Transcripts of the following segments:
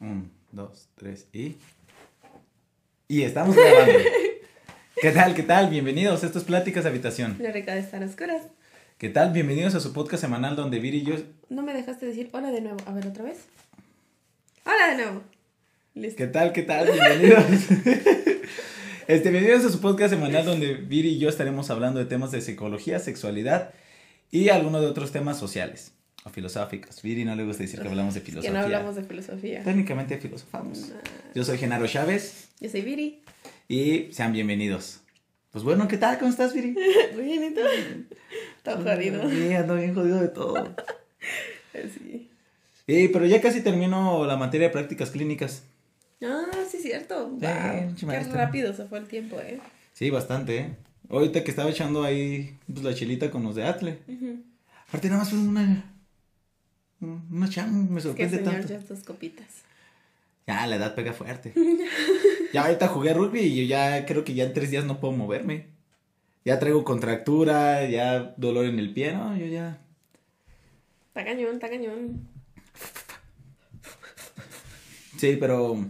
Un, dos, tres y. Y estamos grabando. ¿Qué tal? ¿Qué tal? Bienvenidos. Esto es Pláticas de Habitación. La rica de estar oscuras. ¿Qué tal? Bienvenidos a su podcast semanal donde Viri y yo. No me dejaste decir hola de nuevo. A ver, otra vez. Hola de nuevo. Listo. ¿Qué tal? ¿Qué tal? Bienvenidos. este, bienvenidos a su podcast semanal donde Viri y yo estaremos hablando de temas de psicología, sexualidad y algunos de otros temas sociales o filosóficos. Viri no le gusta decir que hablamos de Que filosofía. no hablamos de filosofía. Técnicamente filosofamos. Nah. Yo soy Genaro Chávez Yo soy Viri. y sean bienvenidos. Pues bueno, ¿qué tal? ¿Cómo estás, Viri? Muy bien, ¿y tú? Está jodido. Sí, ando bien jodido de todo. Sí. Sí, pero ya casi termino la materia de prácticas clínicas. Ah, sí, cierto. Wow. Qué maestra. rápido se fue el tiempo, ¿eh? Sí, bastante, ¿eh? Ahorita que estaba echando ahí pues, la chelita con los de Atle. Aparte nada más fue una... Una chamo, me Que sorprende señor, tanto. ya dos copitas. Ya, la edad pega fuerte. ya ahorita jugué rugby y yo ya creo que ya en tres días no puedo moverme. Ya traigo contractura, ya dolor en el pie, ¿no? Yo ya... Está cañón, está cañón. Sí, pero...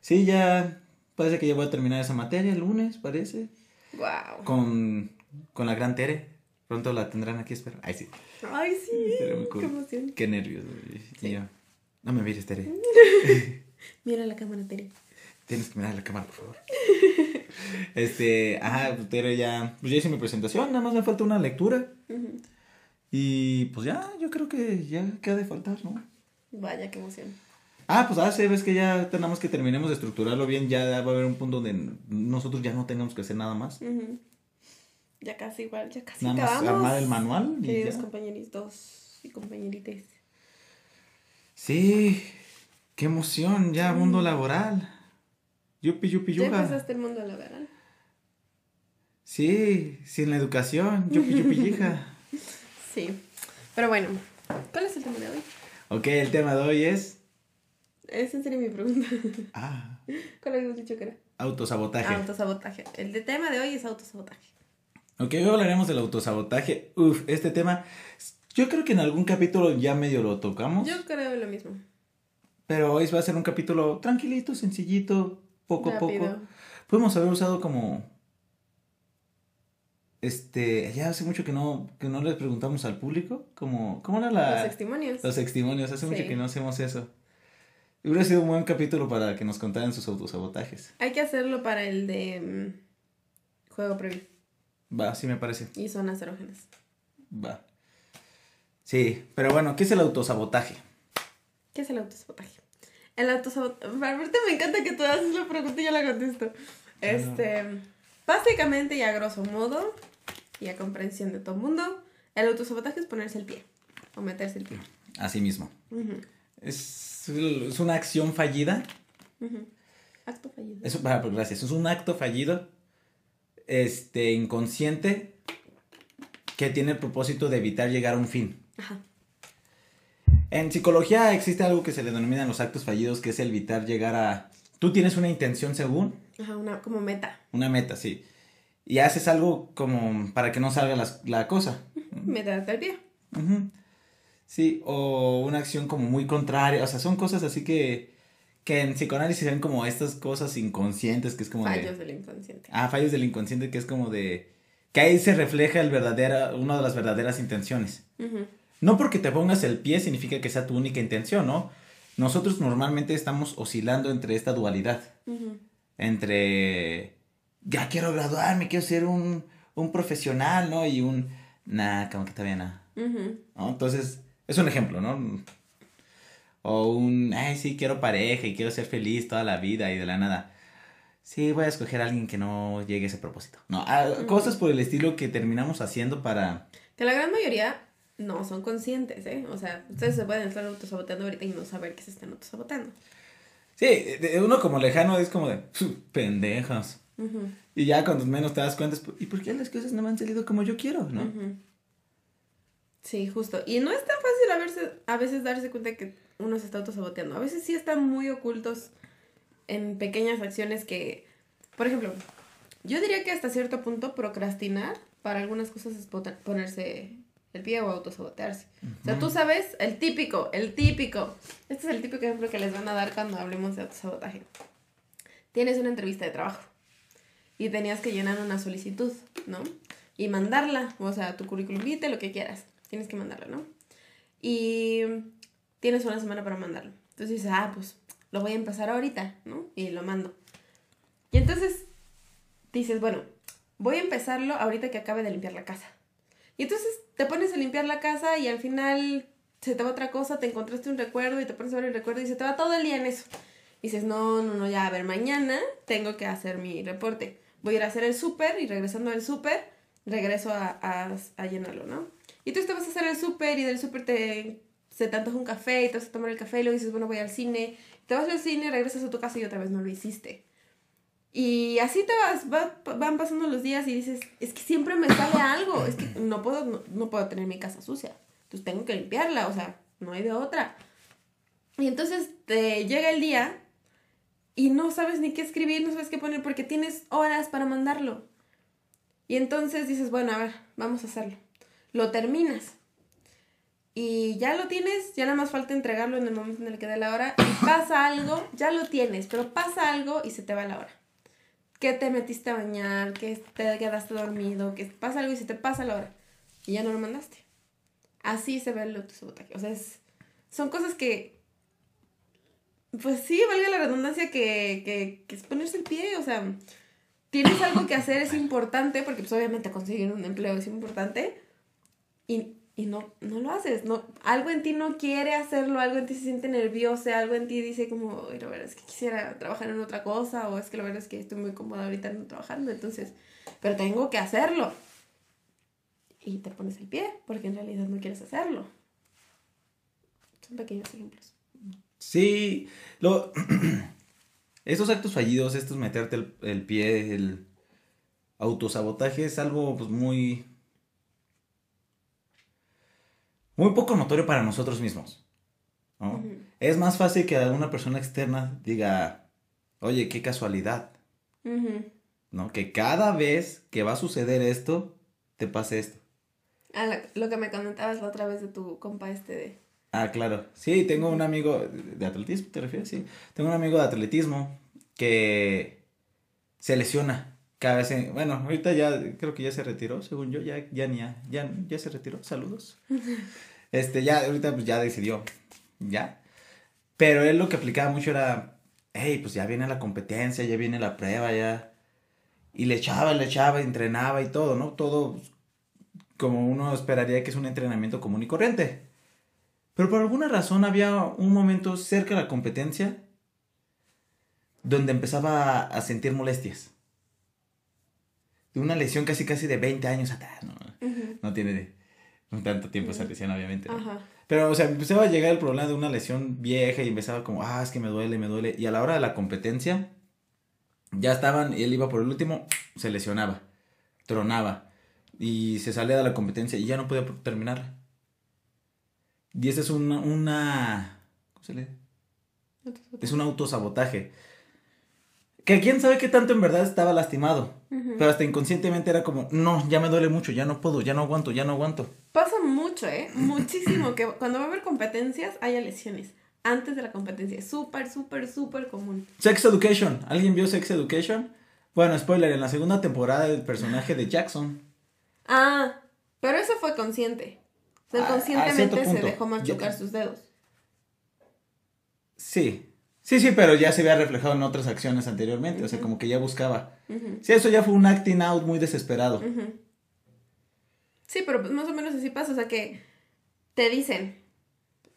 Sí, ya... Parece que ya voy a terminar esa materia el lunes, parece. Wow. Con, con la gran Tere. Pronto la tendrán aquí, espero. Ay, sí. Ay, sí. Sería muy cool. Qué emoción. Qué nervios. güey. Y yo, no me mires, Tere. Mira la cámara, Tere. Tienes que mirar la cámara, por favor. Este, ajá, pues, Tere ya, pues ya hice mi presentación, nada más me falta una lectura. Y pues ya, yo creo que ya queda de faltar, ¿no? Vaya, qué emoción. Ah, pues ah, sí, ves que ya tenemos que terminemos de estructurarlo bien, ya va a haber un punto donde nosotros ya no tengamos que hacer nada más. Ujú. Ya casi igual, ya casi Nada más acabamos. armar el manual y Queridos ya. compañeritos y compañerites. Sí, qué emoción, ya mundo laboral. Yupi, yupi, ¿Ya yuga. empezaste el mundo laboral? Sí, sin la educación, yupi, yupi, yija. Sí. Pero bueno, ¿cuál es el tema de hoy? Ok, el tema de hoy es. Esa sería mi pregunta. Ah, ¿Cuál habíamos dicho que era? autosabotaje. Autosabotaje. El de tema de hoy es autosabotaje. Ok, hoy hablaremos del autosabotaje. Uf, este tema. Yo creo que en algún capítulo ya medio lo tocamos. Yo creo lo mismo. Pero hoy va a ser un capítulo tranquilito, sencillito, poco a poco. Podemos haber usado como. Este. Ya hace mucho que no, que no les preguntamos al público. Como, ¿Cómo era la. Los testimonios. Los testimonios, hace mucho que no hacemos eso. Hubiera sido un buen capítulo para que nos contaran sus autosabotajes. Hay que hacerlo para el de mm, juego previo Va, sí me parece. y zonas erógenas. Va. Sí, pero bueno, ¿qué es el autosabotaje? ¿Qué es el autosabotaje? El autosabotaje. Aparte me encanta que tú haces la pregunta y yo la contesto. Este. Básicamente y a grosso modo, y a comprensión de todo el mundo, el autosabotaje es ponerse el pie. O meterse el pie. Así mismo. Es, es una acción fallida. ujú. Acto fallido. Es, ah, pues, gracias. Es un acto fallido. Este, inconsciente. Que tiene el propósito de evitar llegar a un fin. Ajá. En psicología existe algo que se le denominan los actos fallidos, que es el evitar llegar a. Tú tienes una intención según, Ajá, una, como meta. una meta, sí. Y haces algo como para que no salga las- la cosa. Meterte el pie. Ujú. Sí, o una acción como muy contraria, o sea, son cosas así que, que en psicoanálisis se ven como estas cosas inconscientes, que es como Fallos de... del inconsciente. Ah, fallos del inconsciente, que es como de... Que ahí se refleja el verdadera, una de las verdaderas intenciones. No porque te pongas el pie significa que sea tu única intención, ¿no? Nosotros normalmente estamos oscilando entre esta dualidad, entre... Ya quiero graduarme, quiero ser un, un profesional, ¿no? Y un... Nah, como que todavía nada. Entonces, es un ejemplo, ¿no? O un, ay, sí, quiero pareja y quiero ser feliz toda la vida y de la nada. Sí, voy a escoger a alguien que no llegue a ese propósito. No, ah, cosas por el estilo que terminamos haciendo para... Que la gran mayoría no son conscientes, ¿eh? O sea, ustedes se pueden estar autosaboteando ahorita y no saber que se están autosaboteando. Sí, de- uno como lejano es como de, "Pf, pendejas. Ujú. Y ya cuando menos te das cuenta es, ¿y por qué las cosas no me han salido como yo quiero, no? Sí, justo. Y no es tan fácil a, verse- a veces darse cuenta que uno se está autosaboteando. A veces sí están muy ocultos en pequeñas acciones que, por ejemplo, yo diría que hasta cierto punto procrastinar para algunas cosas es ponerse el pie o autosabotearse. O sea, tú sabes, el típico, el típico. Este es el típico ejemplo que les van a dar cuando hablemos de autosabotaje. Tienes una entrevista de trabajo y tenías que llenar una solicitud, ¿no? Y mandarla, o sea, tu currículum vitae, lo que quieras. Tienes que mandarla, ¿no? Y tienes una semana para mandarlo. Entonces dices, ah, pues lo voy a empezar ahorita, ¿no? Y lo mando. Y entonces dices, bueno, voy a empezarlo ahorita que acabe de limpiar la casa. Y entonces te pones a limpiar la casa y al final se te va otra cosa, te encontraste un recuerdo y te pones a ver el recuerdo y se te va todo el día en eso. Y dices, no, no, no, ya, a ver, mañana tengo que hacer mi reporte. Voy a ir a hacer el súper y regresando del súper, regreso a, a, llenarlo, ¿no? Y tú te vas a hacer el súper y del súper te, se te antoja un café y te vas a tomar el café y luego dices, bueno, voy al cine. Te vas al cine, regresas a tu casa y otra vez no lo hiciste. Y así te vas, van pasando los días y dices, es que siempre me sale algo, es que no puedo, no, puedo tener mi casa sucia, entonces tengo que limpiarla, o sea, no hay de otra. Y entonces te llega el día y no sabes ni qué escribir, no sabes qué poner porque tienes horas para mandarlo. Y entonces dices, bueno, a ver, vamos a hacerlo. Lo terminas. Y ya lo tienes, ya nada más falta entregarlo en el momento en el que dé la hora. Y pasa algo, ya lo tienes, pero pasa algo y se te va la hora que te metiste a bañar, que te quedaste dormido, que pasa algo y se te pasa la hora y ya no lo mandaste. Así se ve el autosabotaje. O sea, es, son cosas que, pues sí, valga la redundancia, que, que, que es ponerse el pie. O sea, tienes algo que hacer, es importante, porque pues obviamente conseguir un empleo es importante. Y y no, no lo haces, no, algo en ti no quiere hacerlo, algo en ti se siente nervioso, algo en ti dice como, la verdad es que quisiera trabajar en otra cosa, o es que la verdad es que estoy muy cómoda ahorita no trabajando, entonces, pero tengo que hacerlo. Y te pones el pie, porque en realidad no quieres hacerlo. Son pequeños ejemplos. Sí, lo, estos actos fallidos, estos meterte el, el pie, el autosabotaje es algo pues muy muy poco notorio para nosotros mismos. Es más fácil que una persona externa diga, oye, qué casualidad. ¿No? Que cada vez que va a suceder esto, te pase esto. Ah, lo que me comentabas la otra vez de tu compa este de... Ah, claro. Sí, tengo un amigo de atletismo, ¿te refieres? Sí. Tengo un amigo de atletismo que se lesiona cada vez. bueno, ahorita ya creo que ya se retiró, según yo, ya, ya, ya, ya se retiró. Saludos. Este, ya, ahorita pues ya decidió, ya. Pero él lo que aplicaba mucho era, hey, pues ya viene la competencia, ya viene la prueba, ya. Y le echaba, le echaba, entrenaba y todo, ¿no? Todo como uno esperaría que es un entrenamiento común y corriente. Pero por alguna razón había un momento cerca de la competencia donde empezaba a sentir molestias. De una lesión casi casi de 20 años atrás, ¿no? No tiene tanto tiempo esa lesión, obviamente. Pero, o sea, empezaba a llegar el problema de una lesión vieja y empezaba como, ah, es que me duele, me duele. Y a la hora de la competencia, ya estaban, y él iba por el último, se lesionaba, tronaba. Y se salía de la competencia y ya no podía terminarla. Y ese es una, una ¿cómo se? Es un autosabotaje. Que quién sabe qué tanto en verdad estaba lastimado. Pero hasta inconscientemente era como, no, ya me duele mucho, ya no puedo, ya no aguanto, ya no aguanto. Pasa mucho, ¿eh? Muchísimo. que cuando va a haber competencias haya lesiones. Antes de la competencia. Súper, súper, súper común. Sex Education. ¿Alguien vio Sex Education? Bueno, spoiler, en la segunda temporada el personaje de Jackson. Ah, pero eso fue consciente. O sea, conscientemente se dejó machucar sus dedos. Sí, Sí, sí, pero ya se había reflejado en otras acciones anteriormente, o sea, como que ya buscaba. Sí, eso ya fue un acting out muy desesperado. Sí, pero pues más o menos así pasa, o sea, que te dicen,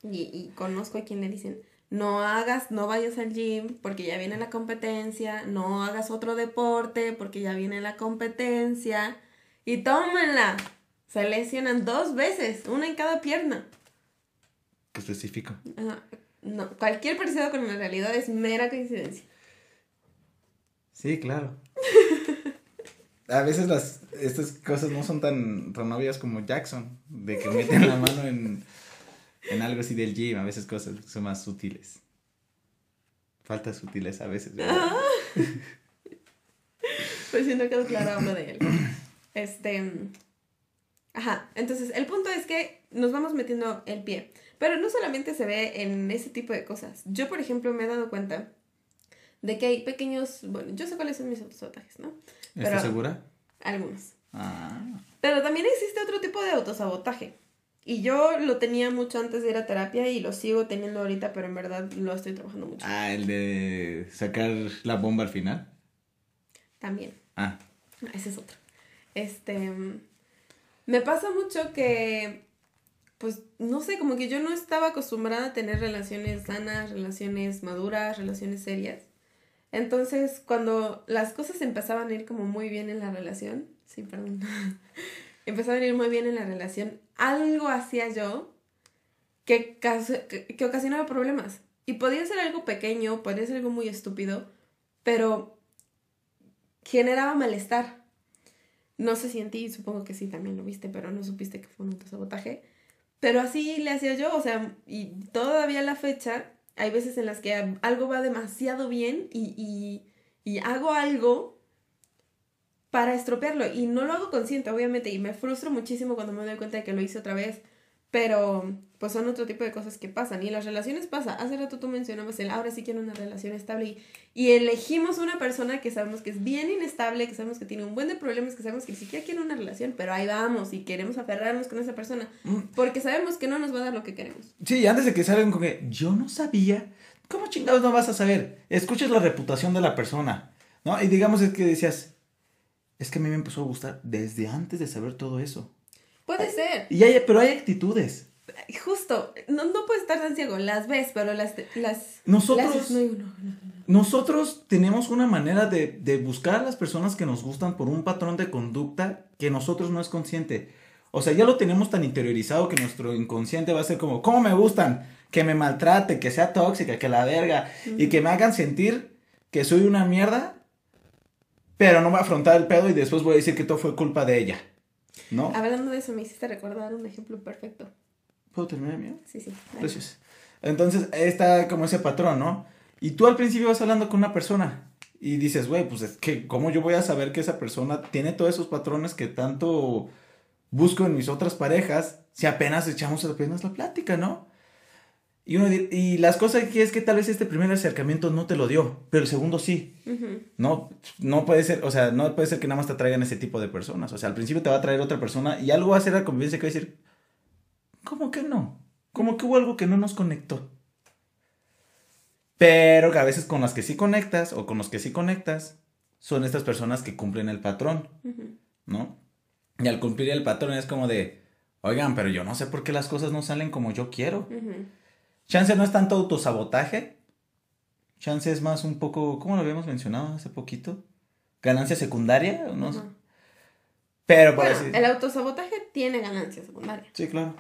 y, y conozco a quien le dicen, no hagas, no vayas al gym porque ya viene la competencia, no hagas otro deporte porque ya viene la competencia, y tómenla. Se lesionan dos veces, una en cada pierna. Qué específico. No, cualquier parecido con la realidad es mera coincidencia. Sí, claro. A veces las, estas cosas no son tan, tan obvias como Jackson, de que meten la mano en, en algo así del gym, a veces cosas son más sutiles. Falta sutiles a veces, ¿verdad? pues si no quedó claro, hablo de él. Este, Ajá, entonces el punto es que nos vamos metiendo el pie. Pero no solamente se ve en ese tipo de cosas. Yo, por ejemplo, me he dado cuenta de que hay pequeños, bueno, yo sé cuáles son mis autosabotajes, ¿no? ¿Estás segura? Algunos. Ah. Pero también existe otro tipo de autosabotaje. Y yo lo tenía mucho antes de ir a terapia y lo sigo teniendo ahorita, pero en verdad lo estoy trabajando mucho. Ah, el de sacar la bomba al final. También. Ah. Ese es otro. Este. Me pasa mucho que. Pues no sé, como que yo no estaba acostumbrada a tener relaciones sanas, relaciones maduras, relaciones serias. Entonces, cuando las cosas empezaban a ir como muy bien en la relación, sí, perdón, empezaban a ir muy bien en la relación, algo hacía yo que, que, ocasionaba problemas. Y podía ser algo pequeño, podía ser algo muy estúpido, pero generaba malestar. No sé si en supongo que sí, también lo viste, pero no supiste que fue un autosabotaje. Pero así le hacía yo, o sea, y todavía la fecha, hay veces en las que algo va demasiado bien y, y, y hago algo para estropearlo. Y no lo hago consciente, obviamente, y me frustro muchísimo cuando me doy cuenta de que lo hice otra vez. Pero, pues son otro tipo de cosas que pasan. Y en las relaciones pasa. Hace rato tú mencionabas el ahora sí quiero una relación estable. Y, elegimos una persona que sabemos que es bien inestable, que sabemos que tiene un buen de problemas, que sabemos que ni siquiera quiere una relación, pero ahí vamos y queremos aferrarnos con esa persona. Mm. Porque sabemos que no nos va a dar lo que queremos. Sí, antes de que salgan con que yo no sabía. ¿Cómo chingados no vas a saber? Escuchas la reputación de la persona. ¿No? Y digamos es que decías, es que a mí me empezó a gustar desde antes de saber todo eso. Puede ser. Y hay, pero hay actitudes. Justo, no, no puedes estar tan ciego, las ves, pero las... las nosotros, nosotros tenemos una manera de, de buscar a las personas que nos gustan por un patrón de conducta que nosotros no es consciente. O sea, ya lo tenemos tan interiorizado que nuestro inconsciente va a ser como, ¿cómo me gustan? Que me maltrate, que sea tóxica, que la verga, y que me hagan sentir que soy una mierda pero no voy a afrontar el pedo y después voy a decir que todo fue culpa de ella. ¿No? Hablando de eso, me hiciste recordar un ejemplo perfecto. ¿Puedo terminar mío? Sí, sí. Gracias. Entonces, está como ese patrón, ¿no? Y tú al principio vas hablando con una persona y dices, güey, pues es que, ¿cómo yo voy a saber que esa persona tiene todos esos patrones que tanto busco en mis otras parejas si apenas echamos apenas la plática, ¿no? Y, uno, y las cosas aquí es que tal vez este primer acercamiento no te lo dio, pero el segundo sí. No, no puede ser, o sea, no puede ser que nada más te traigan ese tipo de personas. O sea, al principio te va a traer otra persona y algo va a ser la convivencia que va a decir, ¿cómo que no? ¿Cómo que hubo algo que no nos conectó? Pero que a veces con las que sí conectas o con los que sí conectas son estas personas que cumplen el patrón, ¿no? Y al cumplir el patrón es como de, oigan, pero yo no sé por qué las cosas no salen como yo quiero. Chance no es tanto autosabotaje. Chance es más un poco, ¿cómo lo habíamos mencionado hace poquito? Ganancia secundaria, no sé. Pero por bueno, El autosabotaje tiene ganancia secundaria. Sí, claro.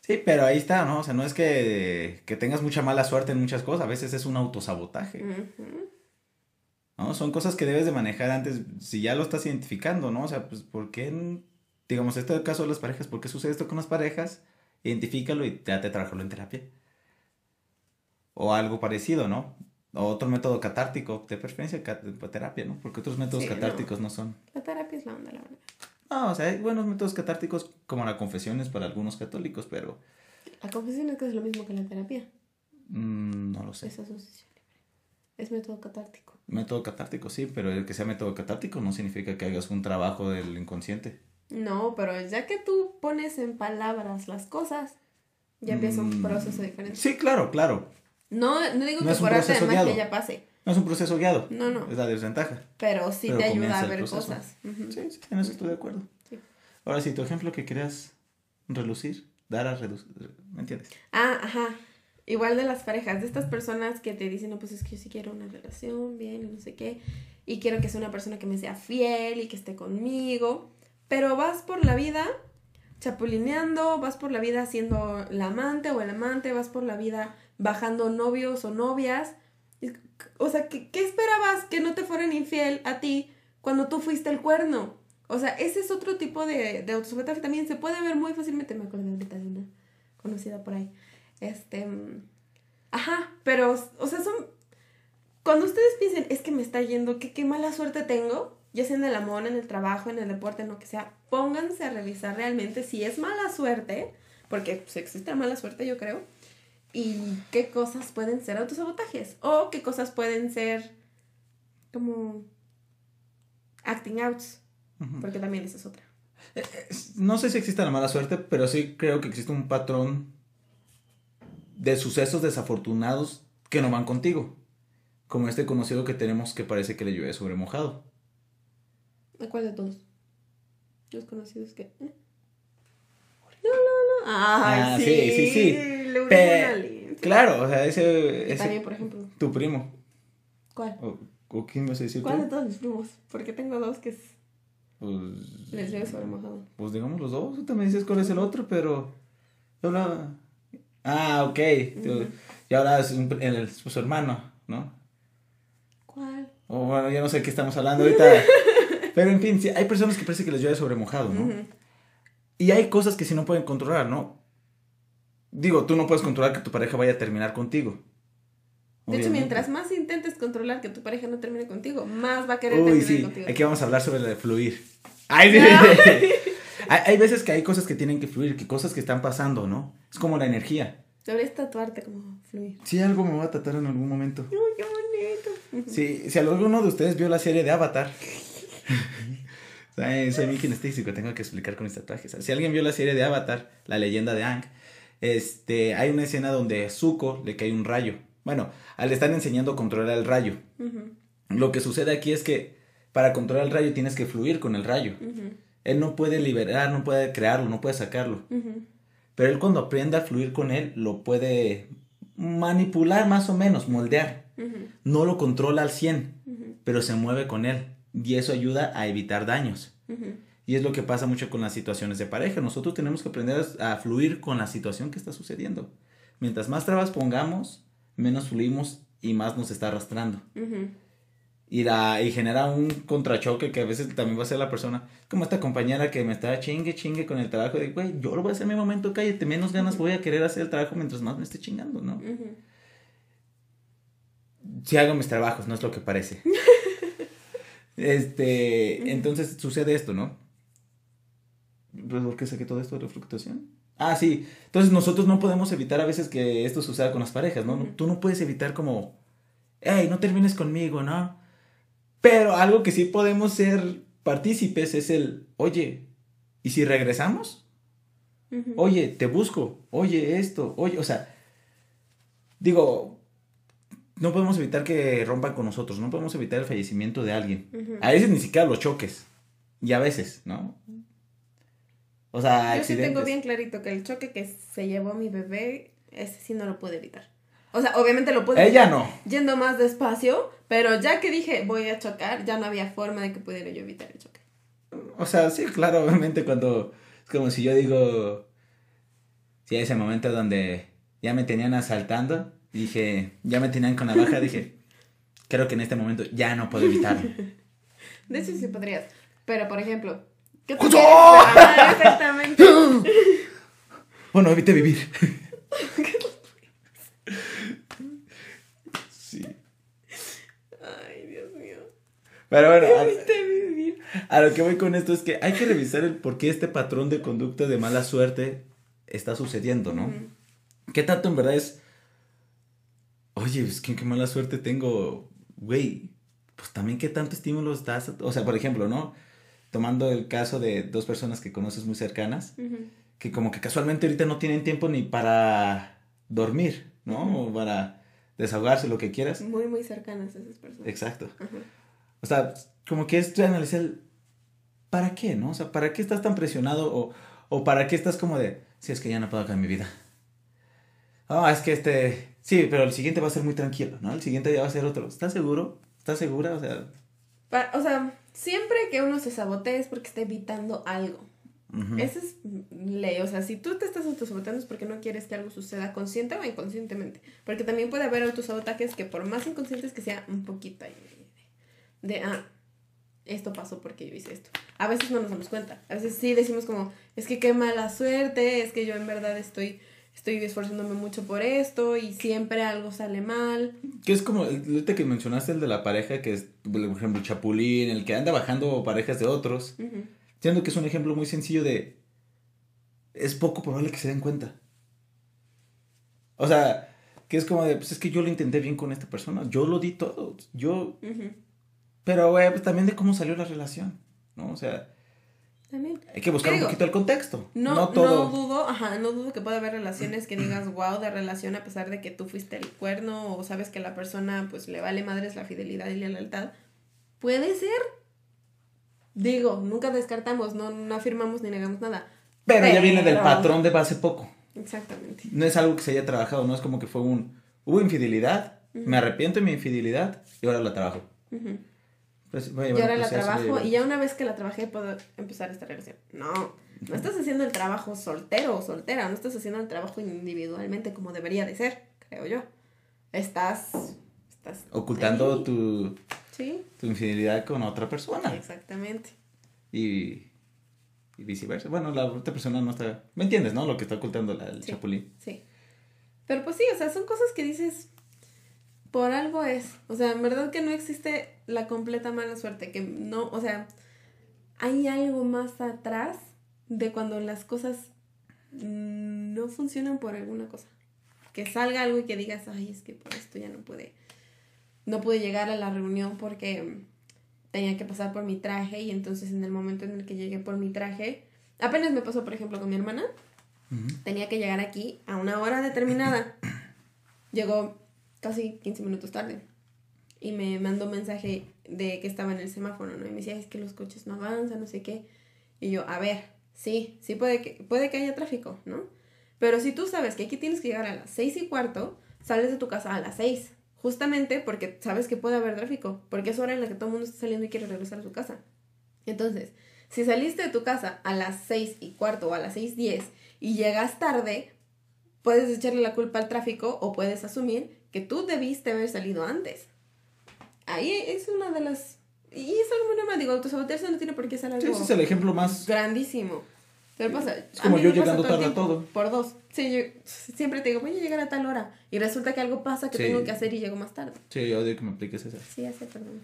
Sí, pero ahí está, ¿no? O sea, no es que, que tengas mucha mala suerte en muchas cosas, a veces es un autosabotaje. ¿No? Son cosas que debes de manejar antes, si ya lo estás identificando, ¿no? O sea, pues, ¿por qué, digamos, este caso de las parejas, ¿por qué sucede esto con las parejas? Identifícalo y trate de trabajarlo en terapia o algo parecido, ¿no? O otro método catártico, de preferencia terapia, ¿no? Porque otros métodos catárticos no. son. La terapia es la onda, la verdad. No, o sea, hay buenos métodos catárticos como la confesión es para algunos católicos, pero... La confesión es que es lo mismo que la terapia. Mm, no lo sé. Es asociación Es método catártico. Método catártico, sí, pero el que sea método catártico no significa que hagas un trabajo del inconsciente. No, pero ya que tú pones en palabras las cosas, ya empieza un mm, proceso diferente. Sí, claro, claro. No, no digo que por arte de magia ya pase. No es un proceso guiado. No, no. Es la desventaja. Pero sí te ayuda a ver cosas. Sí, sí, en eso estoy de acuerdo. Ahora sí, tu ejemplo que querías relucir, dar a reducir, ¿me entiendes? Ah, ajá. Igual de las parejas, de estas personas que te dicen, no, pues es que yo sí quiero una relación, bien, y no sé qué, y quiero que sea una persona que me sea fiel y que esté conmigo, pero vas por la vida chapulineando, vas por la vida siendo la amante o el amante, vas por la vida bajando novios o novias. O sea, ¿qué, esperabas que no te fueran infiel a ti cuando tú fuiste el cuerno? O sea, ese es otro tipo de, de autosabotaje también. Se puede ver muy fácilmente. Me acuerdo ahorita de una conocida por ahí. Este. Ajá, pero, o sea, son. Cuando ustedes piensen, es que me está yendo, que qué mala suerte tengo. ya sea en el amor, en el trabajo, en el deporte, en lo que sea, pónganse a revisar realmente si es mala suerte, porque pues, existe mala suerte, yo creo, y qué cosas pueden ser autosabotajes, o qué cosas pueden ser como acting outs, porque también esa es otra. Eh, eh, no sé si existe la mala suerte, pero sí creo que existe un patrón de sucesos desafortunados que no van contigo. Como este conocido que tenemos que parece que le llueve sobre mojado. ¿A cuál de todos? Los conocidos que. ¿eh? No, no, no. ah, sí, sí, sí. Claro, o sea, ese. ese También, por ejemplo. Tu primo. ¿Cuál? ¿O, quién vas a decir ¿Cuál de todos mis primos? Porque tengo dos que es. Pues. Les llueve sobre mojado. Pues digamos los dos. Tú también dices cuál es el otro, pero. Yo no. Ah, ok. Y ahora es un, el, su hermano, ¿no? ¿Cuál? O bueno, ya no sé de qué estamos hablando ahorita. pero en fin, sí, hay personas que parece que les llueve sobre mojado, ¿no? Y hay cosas que sí no pueden controlar, ¿no? Digo, tú no puedes controlar que tu pareja vaya a terminar contigo. De hecho, mientras más intentes controlar que tu pareja no termine contigo, más va a querer Uy, sí. contigo. Aquí vamos a hablar sobre lo de fluir. Ay, sí. hay, veces que hay cosas que tienen que fluir, que cosas que están pasando, ¿no? Es como la energía. Deberías tatuarte como fluir. Sí, algo me voy a tatuar en algún momento. Uy, qué bonito. Sí, si alguno de ustedes vio la serie de Avatar. soy muy kinestésico, tengo que explicar con mis tatuajes. Si alguien vio la serie de Avatar, la leyenda de Ang, este, hay una escena donde Zuko le cae un rayo. Bueno, le están enseñando a controlar el rayo. Lo que sucede aquí es que para controlar el rayo tienes que fluir con el rayo. Él no puede liberar, no puede crearlo, no puede sacarlo. Pero él cuando aprende a fluir con él, lo puede manipular más o menos, moldear. No lo controla al 100, pero se mueve con él. Y eso ayuda a evitar daños. Y es lo que pasa mucho con las situaciones de pareja. Nosotros tenemos que aprender a fluir con la situación que está sucediendo. Mientras más trabas pongamos, menos fluimos y más nos está arrastrando y, la, y genera un contrachoque que a veces también va a ser la persona, como esta compañera que me está chingue, chingue con el trabajo, de, güey, yo lo voy a hacer en mi momento, cállate, menos ganas voy a querer hacer el trabajo mientras más me esté chingando, ¿no? Si hago mis trabajos, no es lo que parece. este, entonces sucede esto, ¿no? Pues, ¿Por qué saqué todo esto de? Ah, sí. Entonces nosotros no podemos evitar a veces que esto suceda con las parejas, ¿no? Tú no puedes evitar como, hey, no termines conmigo, ¿no? Pero algo que sí podemos ser partícipes es el, oye, ¿y si regresamos? Oye, te busco, oye esto, oye, o sea, digo, no podemos evitar que rompan con nosotros, no podemos evitar el fallecimiento de alguien. A veces ni siquiera los choques, y a veces, ¿no? O sea, Yo sí tengo bien clarito que el choque que se llevó mi bebé, ese sí no lo pude evitar. O sea, obviamente lo pude Ella no. Yendo más despacio, pero ya que dije voy a chocar, ya no había forma de que pudiera yo evitar el choque. O sea, sí, claro, obviamente cuando. Es como si yo digo. Si hay ese momento donde ya me tenían asaltando, dije, ya me tenían con la baja, dije, creo que en este momento ya no puedo evitarlo. De hecho, sí podrías. Pero, por ejemplo, ¿qué te ah, Exactamente. bueno, evite vivir. Pero bueno, a, lo que voy con esto es que hay que revisar el por qué este patrón de conducta de mala suerte está sucediendo, ¿no? ¿Qué tanto en verdad es, oye, es que qué mala suerte tengo, güey, pues también qué tanto estímulo estás, o sea, por ejemplo, ¿no? Tomando el caso de dos personas que conoces muy cercanas, que como que casualmente ahorita no tienen tiempo ni para dormir, ¿no? O para desahogarse, lo que quieras. Muy, muy cercanas esas personas. Exacto. O sea, como que es analizar, ¿para qué, no? O sea, ¿para qué estás tan presionado o, o para qué estás como de, si es que ya no puedo en mi vida? Ah, es que este, sí, pero el siguiente va a ser muy tranquilo, ¿no? El siguiente ya va a ser otro. ¿Estás seguro? ¿Estás segura? O sea... o sea, siempre que uno se sabotee es porque está evitando algo. Esa es ley. O sea, si tú te estás autosaboteando es porque no quieres que algo suceda consciente o inconscientemente. Porque también puede haber autosabotajes que por más inconscientes que sea, un poquito ahí de, ah, esto pasó porque yo hice esto. A veces no nos damos cuenta. A veces sí decimos como, es que qué mala suerte, es que yo en verdad estoy estoy esforzándome mucho por esto y siempre algo sale mal. Que es como, ahorita que mencionaste el de la pareja, que es, por ejemplo, Chapulín, el que anda bajando parejas de otros. Siendo que es un ejemplo muy sencillo de, es poco probable que se den cuenta. O sea, que es como de, pues es que yo lo intenté bien con esta persona, yo lo di todo, yo... Pero, güey, pues también de cómo salió la relación, ¿no? O sea... También. Hay que buscar un poquito el contexto. No, no, todo. no dudo, ajá, no dudo que pueda haber relaciones que digas, wow, de relación a pesar de que tú fuiste el cuerno o sabes que la persona pues le vale madres la fidelidad y la lealtad. Puede ser. Digo, nunca descartamos, no, no afirmamos ni negamos nada. Pero, ya viene del patrón de base poco. Exactamente. No es algo que se haya trabajado, no es como que fue un, hubo infidelidad, me arrepiento de mi infidelidad y ahora la trabajo. Pues, y ahora la trabajo y ya una vez que la trabajé puedo empezar esta relación. No, no estás haciendo el trabajo soltero o soltera, no estás haciendo el trabajo individualmente como debería de ser, creo yo. Estás... estás Ocultando tu, ¿Sí? tu infidelidad con otra persona. Exactamente. Y y viceversa. Bueno, la otra persona no está... ¿Me entiendes, no? Lo que está ocultando la, el chapulín. Sí. Pero pues sí, o sea, son cosas que dices, por algo es. O sea, en verdad que no existe la completa mala suerte, que no, o sea, hay algo más atrás de cuando las cosas no funcionan por alguna cosa. Que salga algo y que digas, ay, es que por esto ya no puede, no pude llegar a la reunión porque tenía que pasar por mi traje y entonces en el momento en el que llegué por mi traje, apenas me pasó por ejemplo con mi hermana, tenía que llegar aquí a una hora determinada. Llegó casi 15 minutos tarde y me mandó un mensaje de que estaba en el semáforo, ¿no? Y me decía, es que los coches no avanzan, no sé qué. Y yo, a ver, sí, sí puede que, puede que haya tráfico, ¿no? Pero si tú sabes que aquí tienes que llegar a las seis y cuarto, sales de tu casa a las seis. Justamente porque sabes que puede haber tráfico, porque es hora en la que todo el mundo está saliendo y quiere regresar a su casa. Entonces, si saliste de tu casa a las seis y cuarto o a las seis diez y llegas tarde, puedes echarle la culpa al tráfico o puedes asumir que tú debiste haber salido antes. Ahí es una de las... Y es algo muy normal, digo, autosabotearse no tiene por qué ser algo... Sí, ese es el ejemplo más... Grandísimo. Pero pasa... Es como yo llegando tarde a todo. Por dos. Sí, yo siempre te digo, voy a llegar a tal hora. Y resulta que algo pasa que tengo que hacer y llego más tarde. Sí, yo odio que me apliques esa. Sí, sé, perdón.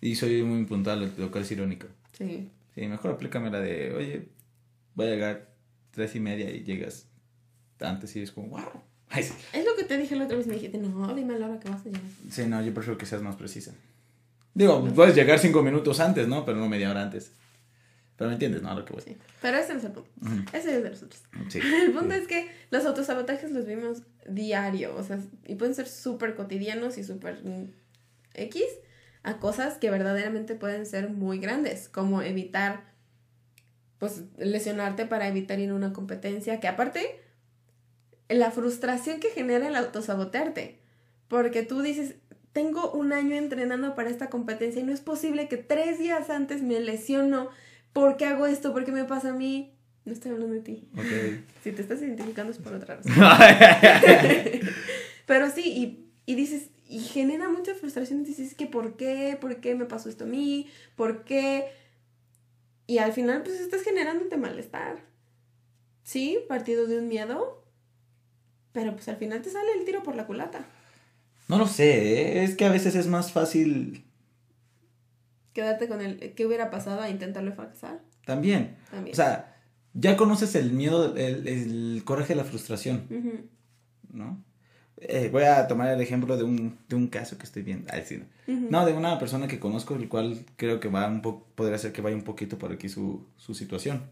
Y soy muy puntual, lo cual es irónico. Sí. Sí, mejor aplícame la de, oye, voy a llegar tres y media y llegas antes y es como, wow. Es lo que te dije la otra vez, me dijiste, no, dime la hora que vas a llegar. Sí, no, yo prefiero que seas más precisa. Digo, puedes llegar cinco minutos antes, ¿no? Pero no media hora antes. Pero me entiendes, ¿no? Lo que voy. Sí. Pero ese no es el punto. Ese es de nosotros. Sí. El punto es que los autosabotajes los vimos diario, o sea, y pueden ser súper cotidianos y súper X a cosas que verdaderamente pueden ser muy grandes, como evitar, pues, lesionarte para evitar ir a una competencia, que aparte, la frustración que genera el autosabotearte, porque tú dices, tengo un año entrenando para esta competencia y no es posible que tres días antes me lesiono ¿por qué hago esto? ¿Por qué me pasa a mí? No estoy hablando de ti. Okay. Si te estás identificando es por otra razón. Pero sí, y, y, dices, y genera mucha frustración. Dices, que ¿por qué? ¿Por qué me pasó esto a mí? ¿Por qué? Y al final, pues estás generándote malestar. Sí, partido de un miedo. Pero pues al final te sale el tiro por la culata. No lo sé, ¿eh? es que a veces es más fácil quedarte con el qué hubiera pasado a intentarlo fracasar. También. También. O sea, ya conoces el miedo, el, el coraje, la frustración. ¿No? Eh, voy a tomar el ejemplo de un, de un caso que estoy viendo. no. de una persona que conozco, el cual creo que va un poco, podría ser que vaya un poquito por aquí su, su situación.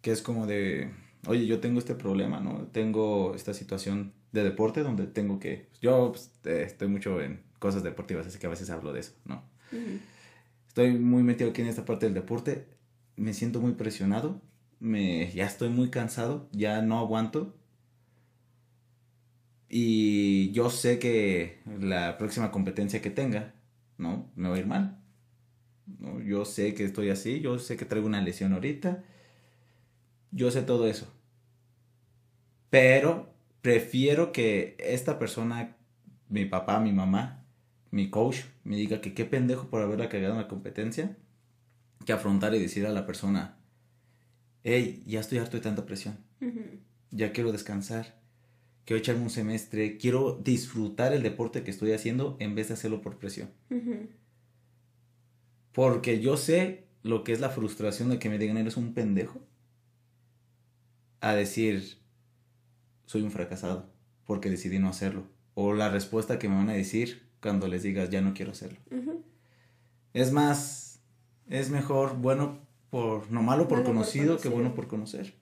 Que es como de, oye, yo tengo este problema, ¿no? Tengo esta situación de deporte donde tengo que, yo pues, eh, estoy mucho en cosas deportivas, así que a veces hablo de eso, ¿no? estoy muy metido aquí en esta parte del deporte, me siento muy presionado, me, ya estoy muy cansado, ya no aguanto. Y yo sé que la próxima competencia que tenga, ¿no? Me va a ir mal. ¿no? Yo sé que estoy así, yo sé que traigo una lesión ahorita. Yo sé todo eso. Pero prefiero que esta persona, mi papá, mi mamá, mi coach me diga que qué pendejo por haberla cagado en la competencia, que afrontar y decir a la persona, hey, ya estoy harto de tanta presión, ya quiero descansar, quiero echarme un semestre, quiero disfrutar el deporte que estoy haciendo en vez de hacerlo por presión. Porque yo sé lo que es la frustración de que me digan eres un pendejo. A decir, soy un fracasado porque decidí no hacerlo. O la respuesta que me van a decir cuando les digas ya no quiero hacerlo. Es más, es mejor bueno por, no malo por conocido que bueno por conocer.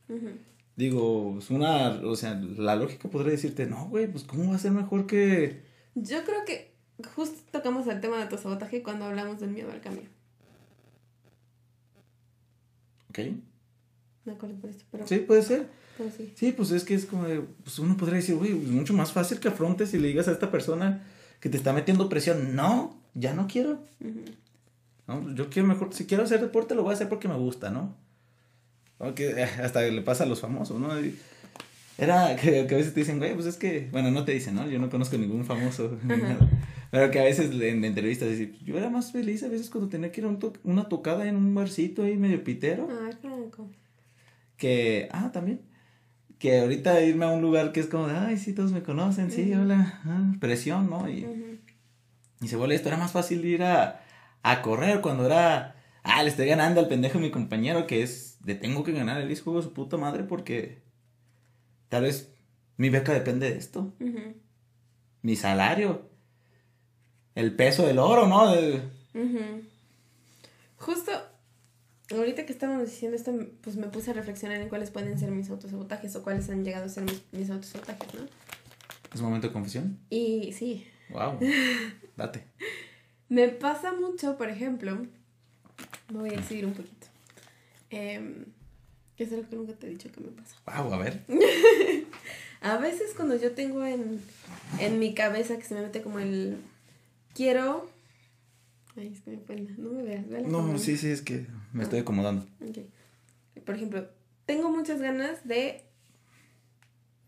Digo, es una, o sea, la lógica podría decirte, no, güey, pues cómo va a ser mejor que... Yo creo que justo tocamos el tema de autosabotaje cuando hablamos del miedo al cambio. ¿Ok? Me acuerdo por esto, pero, Sí, puede ser. Pero sí. Sí, pues es que es como de, pues uno podría decir, güey, es mucho más fácil que afrontes y le digas a esta persona que te está metiendo presión, no, ya no quiero. No, yo quiero mejor, si quiero hacer deporte lo voy a hacer porque me gusta, ¿no? Aunque hasta le pasa a los famosos, ¿no? Y Era que, que a veces te dicen, güey, pues es que, bueno, no te dicen, ¿no? Yo no conozco ningún famoso, pero que a veces en entrevistas dicen, yo era más feliz a veces cuando tenía que ir a un to- una tocada en un barcito ahí medio pitero, Ay, Franco. que, ah, también, que ahorita irme a un lugar que es como de, ay, sí, todos me conocen, sí, hola, ah, presión, ¿no? Y, y se vuelve esto, era más fácil ir a, a correr cuando era, ah, le estoy ganando al pendejo de mi compañero que es de tengo que ganar el hijo de su puta madre porque tal vez mi beca depende de esto, mi salario, el peso del oro, ¿no? De-. Justo ahorita que estábamos diciendo esto, pues me puse a reflexionar en cuáles pueden ser mis autosabotajes o cuáles han llegado a ser mis, mis autosabotajes, ¿no? ¿Es un momento de confesión? Y sí, Wow, date. me pasa mucho, por ejemplo, me voy a decidir un poquito. Que es algo que nunca te he dicho que me pasa. Wow, a ver. A veces cuando yo tengo en, en mi cabeza que se me mete como el quiero. Ay, es que me pena. No me veas. ve No, cámara. sí, sí, es que me estoy acomodando. Ok. Por ejemplo, tengo muchas ganas de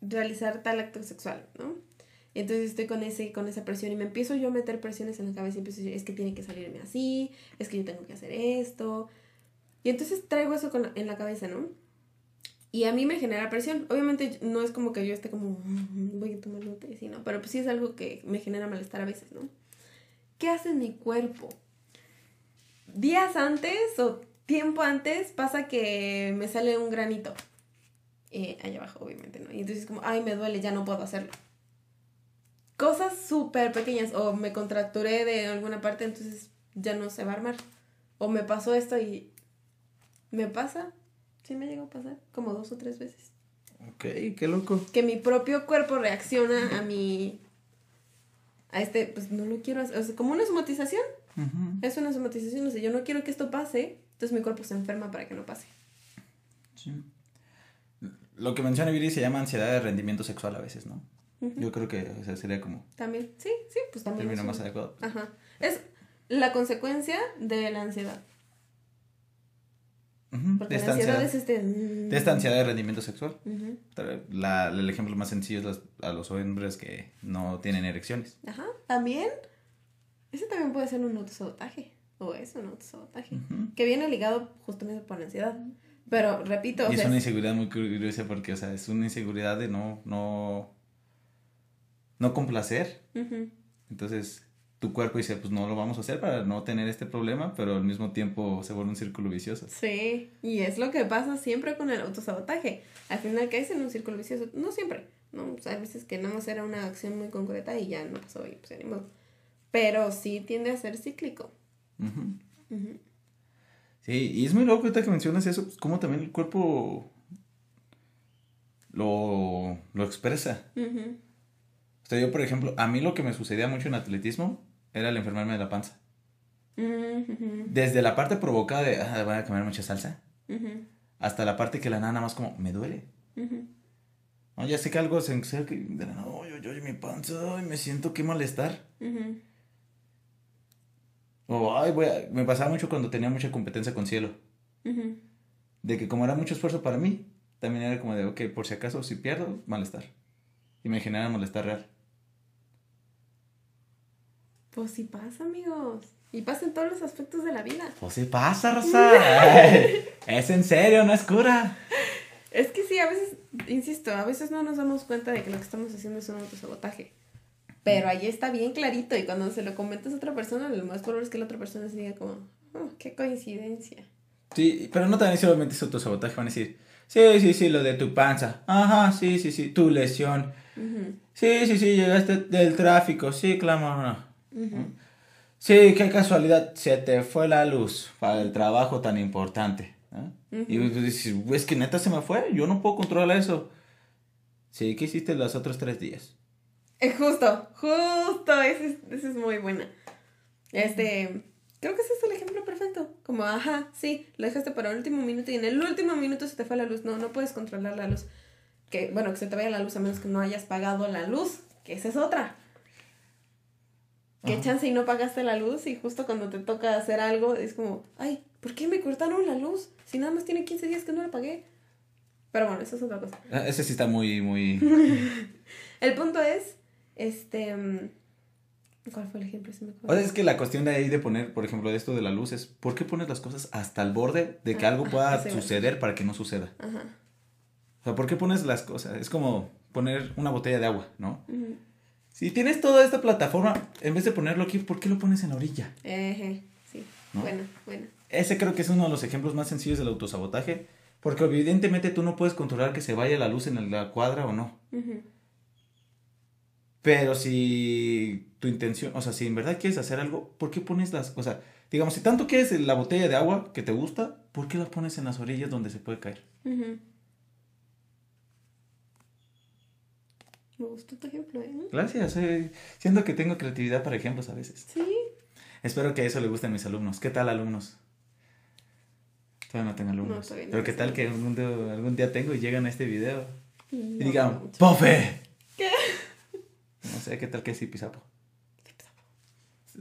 realizar tal acto sexual, ¿no? Y entonces estoy con ese, con esa presión y me empiezo yo a meter presiones en la cabeza y empiezo a decir, es que tiene que salirme así, es que yo tengo que hacer esto. Y entonces traigo eso con la- en la cabeza, ¿no? Y a mí me genera presión. Obviamente no es como que yo esté como, "Mm, voy a tomar nota y ¿no? Pero pues sí es algo que me genera malestar a veces, ¿no? ¿Qué hace mi cuerpo? Días antes o tiempo antes pasa que me sale un granito. Eh, allá abajo, obviamente, ¿no? Y entonces es como, ay, me duele, ya no puedo hacerlo. Cosas súper pequeñas. O me contracturé de alguna parte, entonces ya no se va a armar. O me pasó esto y... ¿Me pasa? Sí me llegó a pasar, como dos o tres veces. Ok, qué loco. Que mi propio cuerpo reacciona a mi... A este, pues no lo quiero hacer. O sea, como una somatización. Es una somatización, o sea, yo no quiero que esto pase, entonces mi cuerpo se enferma para que no pase. Sí. Lo que menciona Viri se llama ansiedad de rendimiento sexual a veces, ¿no? Yo creo que o sea, sería como También, sí, sí, pues también. término más adecuado. Ajá. Es la consecuencia de la ansiedad. Ujú, Porque De la esta ansiedad ansiedad, es este. de esta ansiedad de rendimiento sexual. La- el ejemplo más sencillo es a los hombres que no tienen erecciones. Ajá. También. Ese también puede ser un autosabotaje. O es un autosabotaje. Ujú. Que viene ligado justamente por la ansiedad. Pero repito, Y es sea, una inseguridad muy curiosa porque, o sea, es una inseguridad de no, no, no complacer. ujú. Entonces, tu cuerpo dice, pues no lo vamos a hacer para no tener este problema, pero al mismo tiempo se vuelve un círculo vicioso. Sí, y es lo que pasa siempre con el autosabotaje. Al final caes en un círculo vicioso. No siempre, ¿no? O sea, a veces que nada más era una acción muy concreta y ya no pasó y pues ya ni modo. Pero sí tiende a ser cíclico. Ujú. Ujú. Sí, y es muy loco ahorita que mencionas eso, pues, cómo también el cuerpo lo, lo expresa. O sea, yo, por ejemplo, a mí lo que me sucedía mucho en atletismo era el enfermarme de la panza. Desde la parte provocada de, ah, voy a comer mucha salsa, hasta la parte que la nada nada más como, me duele. No, ya sé que algo se y de la nada, "Ay, ay, ay, mi panza, ay, me siento qué malestar. Ujú. O, ay, voy a- me pasaba mucho cuando tenía mucha competencia con cielo. De que como era mucho esfuerzo para mí, también era como de, ok, por si acaso, si pierdo, malestar. Y me genera malestar real. Pues sí pasa, amigos. Y pasa en todos los aspectos de la vida. Pues sí pasa, Rosa. es en serio, no es cura. Es que sí, a veces, insisto, a veces no nos damos cuenta de que lo que estamos haciendo es un autosabotaje. Pero ahí está bien clarito y cuando se lo comentas a otra persona, lo más probable es que la otra persona se diga como, oh, qué coincidencia. Sí, pero no también solamente es autosabotaje, van a decir, sí, sí, sí, lo de tu panza. Ajá, sí, sí, sí, tu lesión. Sí, sí, sí, llegaste del tráfico, sí, claro. Sí, qué casualidad, se te fue la luz para el trabajo tan importante. Y tú dices, es que neta se me fue, yo no puedo controlar eso. Sí, ¿qué hiciste los otros tres días? Es justo, justo, ese es, es muy buena. Este, creo que ese es el ejemplo perfecto. Como, ajá, sí, lo dejaste para el último minuto y en el último minuto se te fue la luz. No, no puedes controlar la luz. Que, bueno, que se te vaya la luz a menos que no hayas pagado la luz, que esa es otra. Que chance y no pagaste la luz y justo cuando te toca hacer algo es como, ay, ¿por qué me cortaron la luz? Si nada más tiene 15 días que no la pagué. Pero bueno, eso es otra cosa. Ah, ese sí está muy, muy... el punto es, este... Mm, ¿Cuál fue el ejemplo? o sea, es que la cuestión de ahí de poner, por ejemplo, de esto de la luz es, ¿por qué pones las cosas hasta el borde de que algo pueda suceder para que no suceda? Ajá. O sea, ¿por qué pones las cosas? Es como poner una botella de agua, ¿no? Si tienes toda esta plataforma, en vez de ponerlo aquí, ¿por qué lo pones en la orilla? Eje, sí. Bueno, bueno. Ese creo que es uno de los ejemplos más sencillos del autosabotaje, porque evidentemente tú no puedes controlar que se vaya la luz en la cuadra o no. Pero si tu intención, o sea, si en verdad quieres hacer algo, ¿por qué pones las cosas? Digamos, si tanto quieres la botella de agua que te gusta, ¿por qué la pones en las orillas donde se puede caer? Me gustó tu ejemplo, ¿eh? Gracias, eh, siento que tengo creatividad para ejemplos a veces. Sí. Espero que eso le guste a mis alumnos. ¿Qué tal, alumnos? Todavía no tengo alumnos. Pero ¿qué tal que algún día, algún día tengo y llegan a este video? y digan, ¡Pofe! Sé, ¿qué tal que sí, Pisapo?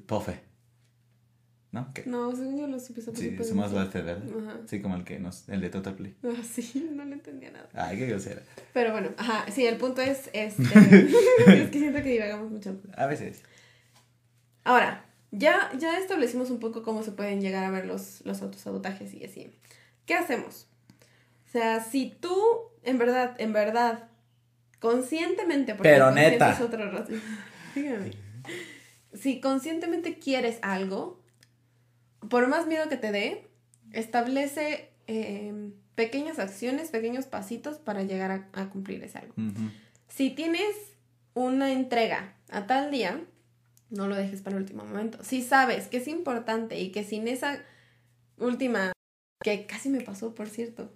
Pofe. ¿No? ¿Qué? No, según yo los Pisapo. Sí, es más fuerte, ¿verdad? Ajá. Sí, como el que nos, el de Total Play. Ah, sí, no le entendía nada. Ay, qué grosera. Pero bueno, ajá, sí, el punto es, este, es que siento que divagamos mucho. A veces. Ahora, ya, ya establecimos un poco cómo se pueden llegar a ver los, los autosabotajes y así. ¿Qué hacemos? O sea, si tú, en verdad, en verdad, conscientemente, porque Pero neta. es otro Si conscientemente quieres algo, por más miedo que te dé, establece em, pequeñas acciones, pequeños pasitos para llegar a, cumplir ese algo. Si tienes una entrega a tal día, no lo dejes para el último momento. Si sabes que es importante y que sin esa última, que casi me pasó, por cierto,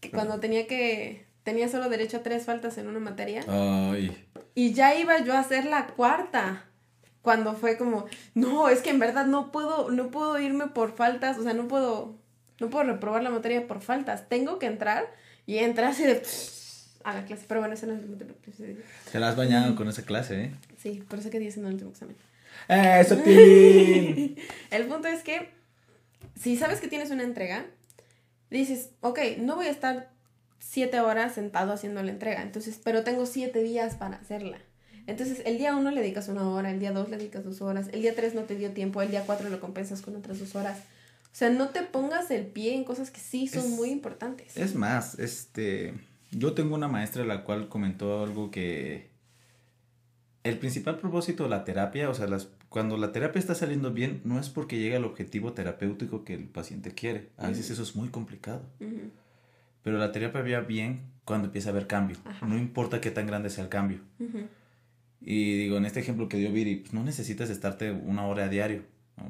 que cuando tenía que, tenía solo derecho a tres faltas en una materia. Ay. Y ya iba yo a hacer la cuarta. Cuando fue como, no, es que en verdad no puedo, no puedo irme por faltas, o sea, no puedo, no puedo reprobar la materia por faltas. Tengo que entrar y entrar así de a la clase. Pero bueno, eso no es el Te la has bañado con esa clase, ¿eh? Sí, por eso que en el último examen. ¡Eso, el punto es que, si sabes que tienes una entrega, dices, ok, no voy a estar siete horas sentado haciendo la entrega, entonces, pero tengo siete días para hacerla. Entonces, el día uno le dedicas una hora, el día dos le dedicas dos horas, el día tres no te dio tiempo, el día cuatro lo compensas con otras dos horas. O sea, no te pongas el pie en cosas que sí son muy importantes. Es más, este yo tengo una maestra la cual comentó algo que el principal propósito de la terapia, o sea, las, cuando la terapia está saliendo bien, no es porque llega al objetivo terapéutico que el paciente quiere. A veces eso es muy complicado. Pero la terapia va bien cuando empieza a haber cambio. No importa qué tan grande sea el cambio. Y digo, en este ejemplo que dio Viri, pues no necesitas estarte una hora a diario.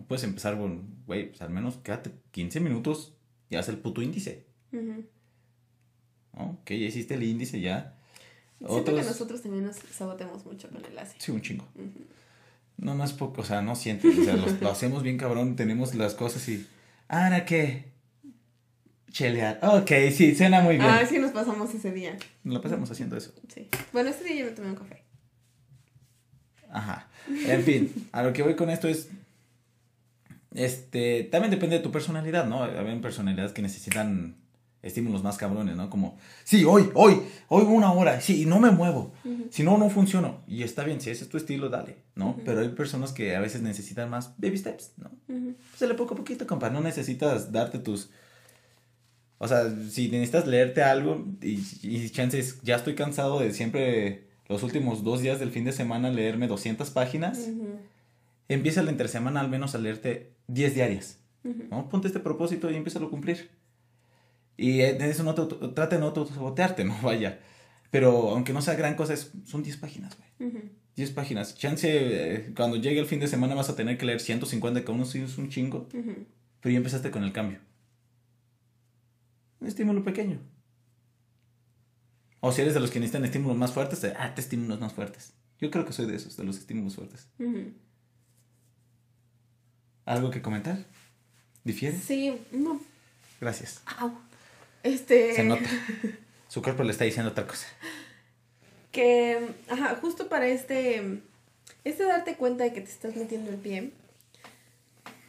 Puedes empezar con, güey, pues al menos quédate 15 minutos y haz el puto índice. ¿no? Que ya hiciste el índice ya. Siento que nosotros también nos sabotemos mucho con el ACE. Sí, un chingo. No, no es poco, o sea, no sientes, o sea, lo, hacemos bien cabrón, tenemos las cosas y... ¿Ahora qué? Chelear. Ok, sí, suena muy bien. Ah, sí nos pasamos ese día. Nos lo pasamos haciendo eso. Sí. Bueno, ese día yo me tomé un café. Ajá. En fin, a lo que voy con esto es... Este, también depende de tu personalidad, ¿no? Hay personalidades que necesitan estímulos más cabrones, ¿no? Como, sí, hoy, hoy, hoy una hora, sí, y no me muevo. Si no, no funciono. Y está bien, si ese es tu estilo, dale, ¿no? Pero hay personas que a veces necesitan más baby steps, ¿no? Se le poco a poquito, compa. No necesitas darte tus O sea, si necesitas leerte algo y, y chances, ya estoy cansado de siempre los últimos dos días del fin de semana leerme 200 páginas, empieza la intersemana al menos a leerte 10 diarias. ¿no? Ponte este propósito y empieza a cumplir. Y eso no te, trata de no sabotearte, no vaya. Pero aunque no sea gran cosa, son 10 páginas, güey. 10 páginas. Chance, eh, cuando llegue el fin de semana vas a tener que leer 150, que uno sí es un chingo. Pero ya empezaste con el cambio. Un estímulo pequeño. O si eres de los que necesitan estímulos más fuertes, ah, te estímulos más fuertes. Yo creo que soy de esos, de los estímulos fuertes. ¿Algo que comentar? ¿Difiere? Sí, no. Gracias. Este. Se nota. Su cuerpo le está diciendo otra cosa. Que, ajá, justo para este. Este darte cuenta de que te estás metiendo el pie.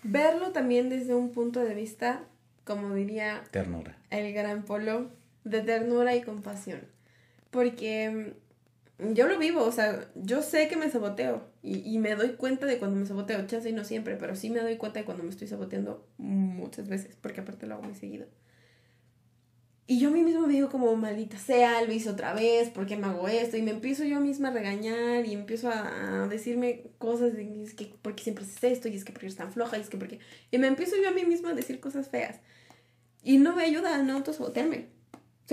Verlo también desde un punto de vista, como diría. Ternura. El gran polo, de ternura y compasión. Porque yo lo vivo, o sea, yo sé que me saboteo y, y, me doy cuenta de cuando me saboteo, chance y no siempre, pero sí me doy cuenta de cuando me estoy saboteando muchas veces, porque aparte lo hago muy seguido. Y yo a mí mismo me digo como, maldita sea, lo hice otra vez, ¿por qué me hago esto? Y me empiezo yo misma a regañar y empiezo a, decirme cosas de, es que, ¿por qué siempre haces esto? Y es que, ¿por qué eres tan floja? Y es que, ¿por qué? Y me empiezo yo a mí misma a decir cosas feas. Y no me ayuda a no autosabotearme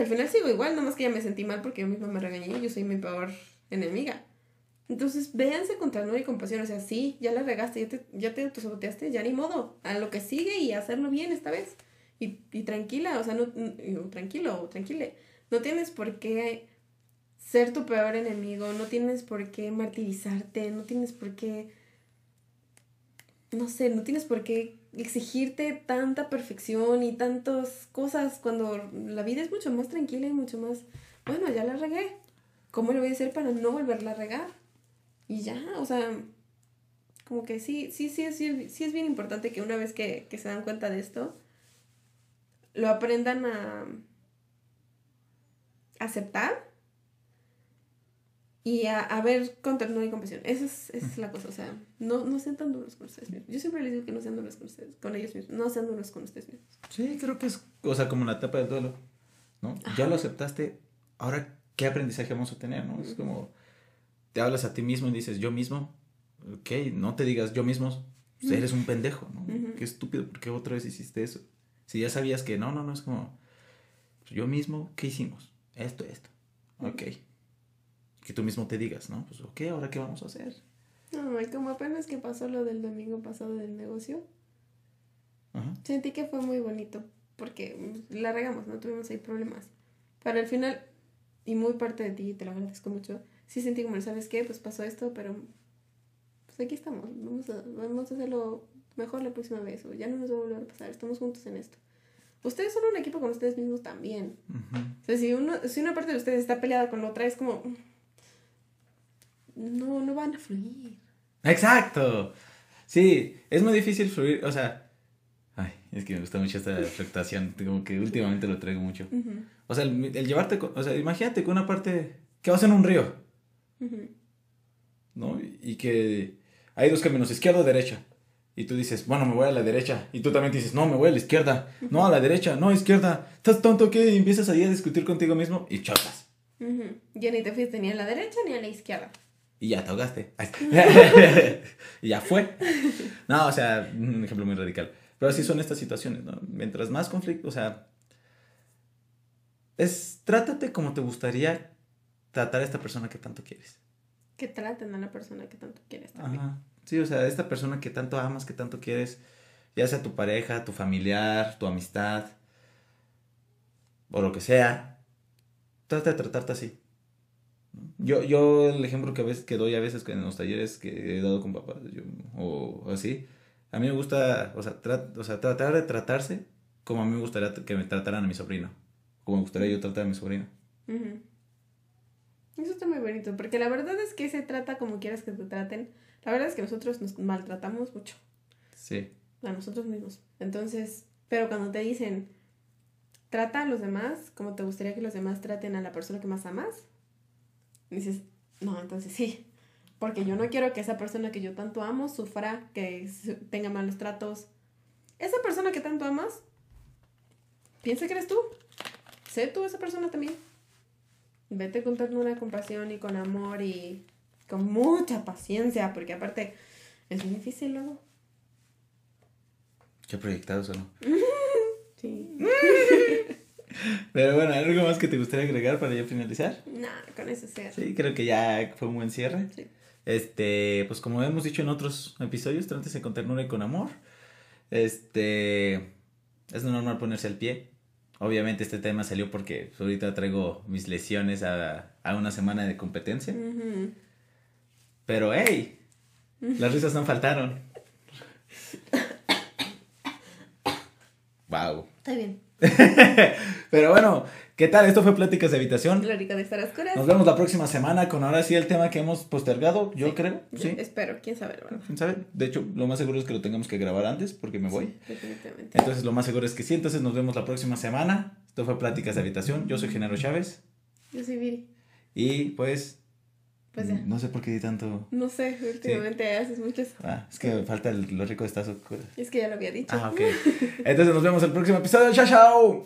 al final sigo igual, nomás que ya me sentí mal porque yo misma me regañé y yo soy mi peor enemiga. Entonces, véanse con ternura y compasión. O sea, sí, ya la regaste, ya te, ya te autosaboteaste, ya ni modo. A lo que sigue y hacerlo bien esta vez. Y, y tranquila, o sea, no, tranquilo tranquile. No tienes por qué ser tu peor enemigo, no tienes por qué martirizarte, no tienes por qué. No sé, no tienes por qué exigirte tanta perfección y tantas cosas cuando la vida es mucho más tranquila y mucho más, bueno, ya la regué. ¿Cómo lo voy a hacer para no volverla a regar? Y ya, o sea, como que sí, sí, sí, sí, sí es bien importante que una vez que, que se dan cuenta de esto, lo aprendan a aceptar y a, ver con ternura y compasión. Esa es, esa es la cosa, o sea, no, no sean tan duros con ustedes mismos. Yo siempre les digo que no sean duros con ustedes, con ellos mismos, no sean duros con ustedes mismos. Sí, creo que es, o sea, como la etapa del duelo, ¿no? Ya lo aceptaste, ahora, ¿qué aprendizaje vamos a tener, no? Es como, te hablas a ti mismo y dices, yo mismo, ok, no te digas yo mismo, eres un pendejo, ¿no? Qué estúpido, ¿por qué otra vez hiciste eso? Si ya sabías que no, no, no, es como, yo mismo, ¿qué hicimos? Esto, esto, ok que tú mismo te digas, ¿no? Pues, ok, ¿ahora qué vamos a hacer? No, y como apenas que pasó lo del domingo pasado del negocio, sentí que fue muy bonito, porque la regamos, no tuvimos ahí problemas. Pero al final, y muy parte de ti, te lo agradezco mucho, sí sentí como, ¿sabes qué? Pues pasó esto, pero pues aquí estamos, vamos a, vamos a hacerlo mejor la próxima vez, o ya no nos va a volver a pasar, estamos juntos en esto. Ustedes son un equipo con ustedes mismos también. O sea, si, uno, si una parte de ustedes está peleada con la otra, es como, no, no van a fluir. Exacto. Sí, es muy difícil fluir, o sea, ay, es que me gusta mucho esta fluctuación, como que últimamente lo traigo mucho. O sea, el, llevarte, o sea, imagínate que una parte, que vas en un río, ¿no? Y que hay dos caminos, izquierda o derecha. Y tú dices, bueno, me voy a la derecha. Y tú también dices, no, me voy a la izquierda. No, a la derecha, no, izquierda. ¿Estás tonto que empiezas ahí a discutir contigo mismo y chocas. Ya ni te fuiste ni a la derecha ni a la izquierda y ya te ahogaste. y ya fue. No, o sea, un ejemplo muy radical. Pero así son estas situaciones, ¿no? Mientras más conflicto, o sea, es, trátate como te gustaría tratar a esta persona que tanto quieres. Que traten a la persona que tanto quieres también. Sí, o sea, esta persona que tanto amas, que tanto quieres, ya sea tu pareja, tu familiar, tu amistad, o lo que sea, trata de tratarte así. Yo, yo el ejemplo que, a veces, que doy a veces en los talleres que he dado con papás o, así, a mí me gusta, o sea, o sea, tratar de tratarse como a mí me gustaría que me trataran a mi sobrino, como me gustaría yo tratar a mi sobrino. Eso está muy bonito, porque la verdad es que se trata como quieras que te traten. La verdad es que nosotros nos maltratamos mucho. Sí. A nosotros mismos. Entonces, pero cuando te dicen, trata a los demás como te gustaría que los demás traten a la persona que más amas, dices, no, entonces sí. Porque yo no quiero que esa persona que yo tanto amo sufra, que tenga malos tratos. Esa persona que tanto amas, piensa que eres tú. Sé tú esa persona también. Vete con ternura, compasión y con amor y con mucha paciencia, porque aparte es muy difícil luego. Qué proyectado solo. Sí. Pero bueno, ¿algo más que te gustaría agregar para ya finalizar? Nada, con eso sea. Sí, creo que ya fue un buen cierre. Sí. Este, pues como hemos dicho en otros episodios, trátese con ternura y con amor. Este, es normal ponerse al pie. Obviamente este tema salió porque ahorita traigo mis lesiones a, a una semana de competencia. Ujú. Pero hey, las risas no faltaron. Wow. Está bien. Pero bueno, ¿qué tal? Esto fue Pláticas de Habitación. Glórica de estar oscuras. Nos vemos la próxima semana con ahora sí el tema que hemos postergado, yo Sí. creo. Sí. Espero, quién sabe, verdad. ¿Quién sabe? De hecho, lo más seguro es que lo tengamos que grabar antes porque me voy. Sí, definitivamente. Entonces, lo más seguro es que sí. Entonces, nos vemos la próxima semana. Esto fue Pláticas de Habitación. Yo soy Genaro Chávez. Yo soy Viri. Y pues. Pues ya. No sé por qué di tanto. No sé, últimamente haces mucho eso. Ah, es que me falta el- lo rico de estas. Es que ya lo había dicho. Ah, ok. Entonces, nos vemos el próximo episodio. ¡Chao, chao!